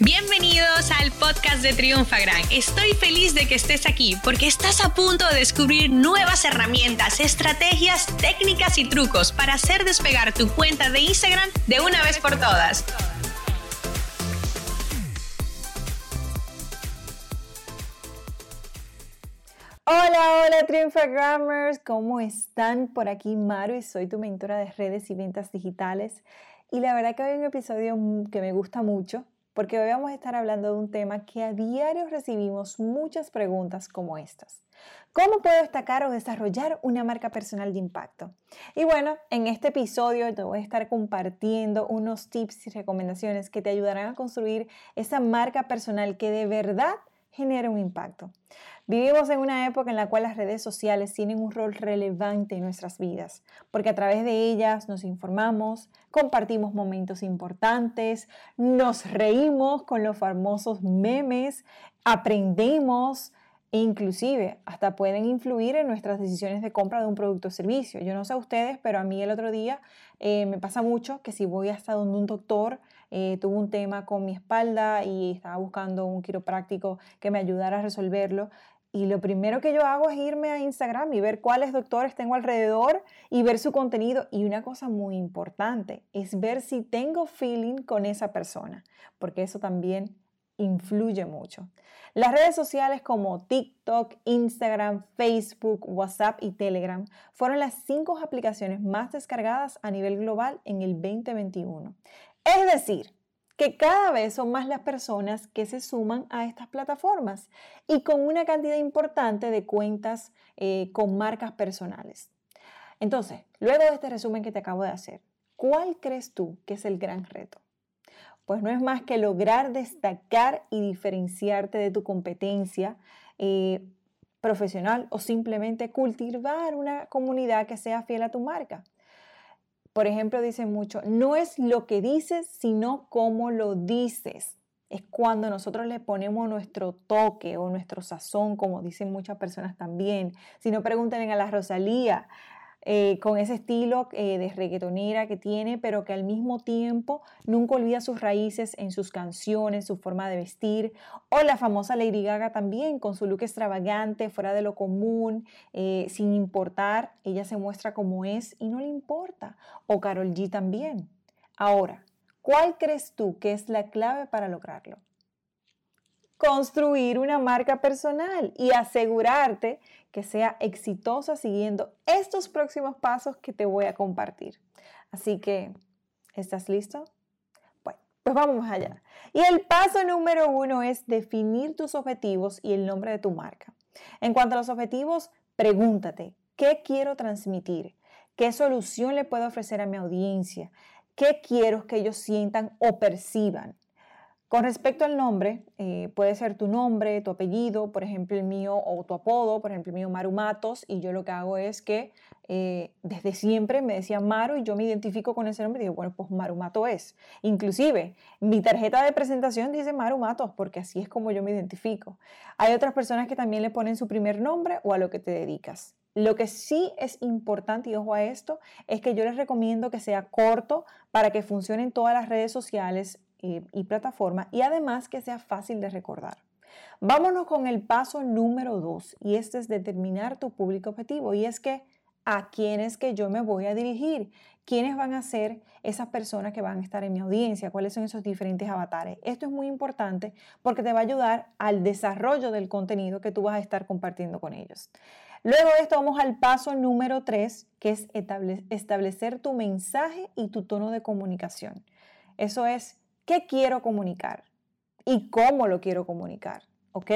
Bienvenidos al podcast de Triunfagram. Estoy feliz de que estés aquí porque estás a punto de descubrir nuevas herramientas, estrategias, técnicas y trucos para hacer despegar tu cuenta de Instagram de una vez por todas. Hola, hola Triunfagrammers, ¿cómo están? Por aquí Maru y soy tu mentora de redes y ventas digitales. Y la verdad que hay un episodio que me gusta mucho porque hoy vamos a estar hablando de un tema que a diario recibimos muchas preguntas como estas. ¿Cómo puedo destacar o desarrollar una marca personal de impacto? Y bueno, en este episodio te voy a estar compartiendo unos tips y recomendaciones que te ayudarán a construir esa marca personal que de verdad genere un impacto. Vivimos en una época en la cual las redes sociales tienen un rol relevante en nuestras vidas, porque a través de ellas nos informamos, compartimos momentos importantes, nos reímos con los famosos memes, aprendemos e inclusive hasta pueden influir en nuestras decisiones de compra de un producto o servicio. Yo no sé a ustedes, pero a mí el otro día eh, me pasa mucho que si voy hasta donde un doctor, eh, tuvo un tema con mi espalda y estaba buscando un quiropráctico que me ayudara a resolverlo. Y lo primero que yo hago es irme a Instagram y ver cuáles doctores tengo alrededor y ver su contenido. Y una cosa muy importante es ver si tengo feeling con esa persona, porque eso también influye mucho. Las redes sociales como TikTok, Instagram, Facebook, WhatsApp y Telegram fueron las cinco aplicaciones más descargadas a nivel global en el 2021. Es decir, que cada vez son más las personas que se suman a estas plataformas y con una cantidad importante de cuentas eh, con marcas personales. Entonces, luego de este resumen que te acabo de hacer, ¿cuál crees tú que es el gran reto? Pues no es más que lograr destacar y diferenciarte de tu competencia eh, profesional o simplemente cultivar una comunidad que sea fiel a tu marca por ejemplo, dicen mucho, no es lo que dices, sino cómo lo dices. Es cuando nosotros le ponemos nuestro toque o nuestro sazón, como dicen muchas personas también. Si no, pregúntenle a la Rosalía. Eh, con ese estilo eh, de reggaetonera que tiene, pero que al mismo tiempo nunca olvida sus raíces en sus canciones, su forma de vestir, o la famosa Lady Gaga también, con su look extravagante, fuera de lo común, eh, sin importar, ella se muestra como es y no le importa, o Carol G también. Ahora, ¿cuál crees tú que es la clave para lograrlo? construir una marca personal y asegurarte que sea exitosa siguiendo estos próximos pasos que te voy a compartir. Así que, ¿estás listo? Bueno, pues vamos allá. Y el paso número uno es definir tus objetivos y el nombre de tu marca. En cuanto a los objetivos, pregúntate, ¿qué quiero transmitir? ¿Qué solución le puedo ofrecer a mi audiencia? ¿Qué quiero que ellos sientan o perciban? Con respecto al nombre, eh, puede ser tu nombre, tu apellido, por ejemplo el mío, o tu apodo, por ejemplo el mío Maru Matos, y yo lo que hago es que eh, desde siempre me decía Maru y yo me identifico con ese nombre y digo, bueno, pues Maru Mato es. Inclusive, mi tarjeta de presentación dice Maru Matos, porque así es como yo me identifico. Hay otras personas que también le ponen su primer nombre o a lo que te dedicas. Lo que sí es importante, y ojo a esto, es que yo les recomiendo que sea corto para que funcione en todas las redes sociales y plataforma y además que sea fácil de recordar. Vámonos con el paso número dos y este es determinar tu público objetivo y es que a quiénes que yo me voy a dirigir, quiénes van a ser esas personas que van a estar en mi audiencia, cuáles son esos diferentes avatares. Esto es muy importante porque te va a ayudar al desarrollo del contenido que tú vas a estar compartiendo con ellos. Luego de esto vamos al paso número tres, que es establecer tu mensaje y tu tono de comunicación. Eso es qué quiero comunicar y cómo lo quiero comunicar, ¿ok?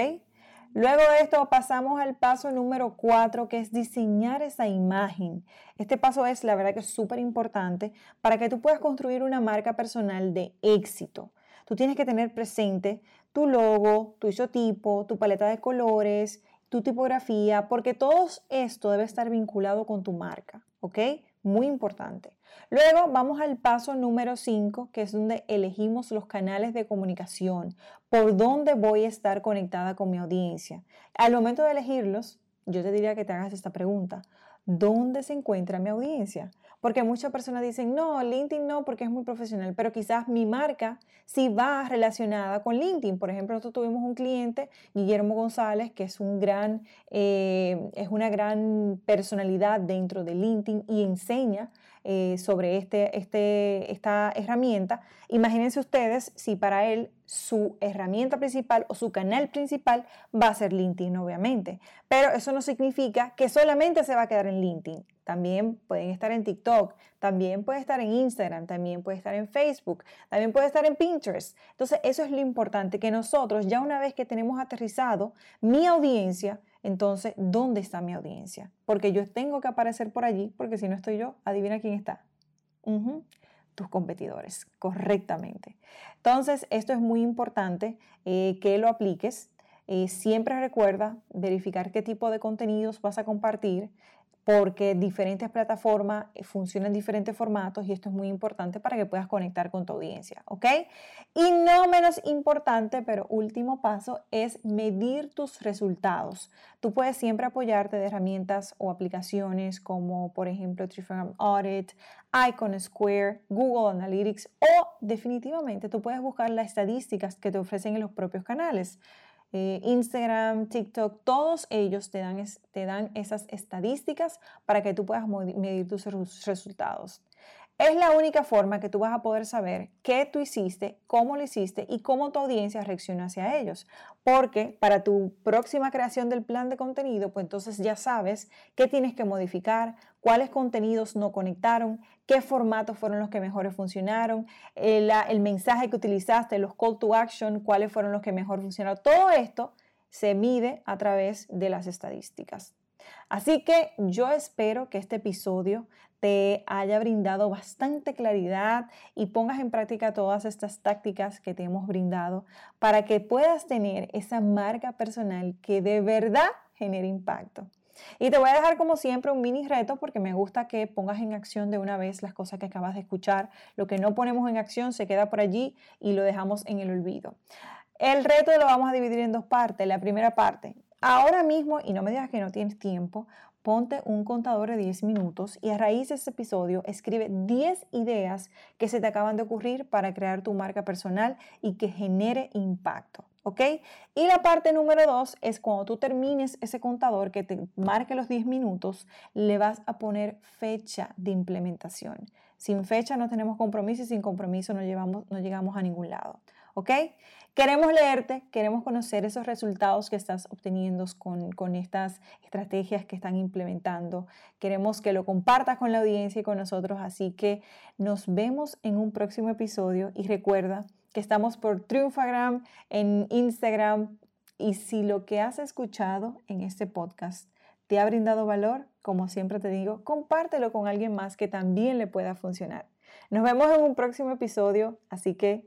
Luego de esto pasamos al paso número cuatro, que es diseñar esa imagen. Este paso es, la verdad que es súper importante para que tú puedas construir una marca personal de éxito. Tú tienes que tener presente tu logo, tu isotipo, tu paleta de colores, tu tipografía, porque todo esto debe estar vinculado con tu marca, ¿ok? Muy importante. Luego vamos al paso número 5, que es donde elegimos los canales de comunicación, por dónde voy a estar conectada con mi audiencia. Al momento de elegirlos, yo te diría que te hagas esta pregunta. ¿Dónde se encuentra mi audiencia? Porque muchas personas dicen, no, LinkedIn no, porque es muy profesional, pero quizás mi marca sí va relacionada con LinkedIn. Por ejemplo, nosotros tuvimos un cliente, Guillermo González, que es, un gran, eh, es una gran personalidad dentro de LinkedIn y enseña eh, sobre este, este, esta herramienta. Imagínense ustedes si para él su herramienta principal o su canal principal va a ser LinkedIn, obviamente. Pero eso no significa que solamente se va a quedar en LinkedIn. También pueden estar en TikTok, también puede estar en Instagram, también puede estar en Facebook, también puede estar en Pinterest. Entonces, eso es lo importante, que nosotros ya una vez que tenemos aterrizado mi audiencia, entonces, ¿dónde está mi audiencia? Porque yo tengo que aparecer por allí, porque si no estoy yo, adivina quién está. tus competidores, correctamente. Entonces, esto es muy importante eh, que lo apliques. Eh, siempre recuerda verificar qué tipo de contenidos vas a compartir porque diferentes plataformas eh, funcionan en diferentes formatos y esto es muy importante para que puedas conectar con tu audiencia, ¿ok? Y no menos importante, pero último paso, es medir tus resultados. Tú puedes siempre apoyarte de herramientas o aplicaciones como, por ejemplo, Triform Audit, Icon Square, Google Analytics o definitivamente tú puedes buscar las estadísticas que te ofrecen en los propios canales. Eh, Instagram, TikTok, todos ellos te dan, te dan esas estadísticas para que tú puedas medir tus resultados. Es la única forma que tú vas a poder saber qué tú hiciste, cómo lo hiciste y cómo tu audiencia reacciona hacia ellos. Porque para tu próxima creación del plan de contenido, pues entonces ya sabes qué tienes que modificar, cuáles contenidos no conectaron, qué formatos fueron los que mejores funcionaron, el, eh, el mensaje que utilizaste, los call to action, cuáles fueron los que mejor funcionaron. Todo esto se mide a través de las estadísticas. Así que yo espero que este episodio te haya brindado bastante claridad y pongas en práctica todas estas tácticas que te hemos brindado para que puedas tener esa marca personal que de verdad genere impacto. Y te voy a dejar como siempre un mini reto porque me gusta que pongas en acción de una vez las cosas que acabas de escuchar. Lo que no ponemos en acción se queda por allí y lo dejamos en el olvido. El reto lo vamos a dividir en dos partes. La primera parte, ahora mismo, y no me digas que no tienes tiempo, ponte un contador de 10 minutos y a raíz de este episodio escribe 10 ideas que se te acaban de ocurrir para crear tu marca personal y que genere impacto. ¿Ok? Y la parte número 2 es cuando tú termines ese contador que te marque los 10 minutos, le vas a poner fecha de implementación. Sin fecha no tenemos compromiso y sin compromiso no, llevamos, no llegamos a ningún lado. ¿Ok? Queremos leerte, queremos conocer esos resultados que estás obteniendo con, con, estas estrategias que están implementando. Queremos que lo compartas con la audiencia y con nosotros, así que nos vemos en un próximo episodio y recuerda que estamos por Triunfagram en Instagram y si lo que has escuchado en este podcast te ha brindado valor, como siempre te digo, compártelo con alguien más que también le pueda funcionar. Nos vemos en un próximo episodio, así que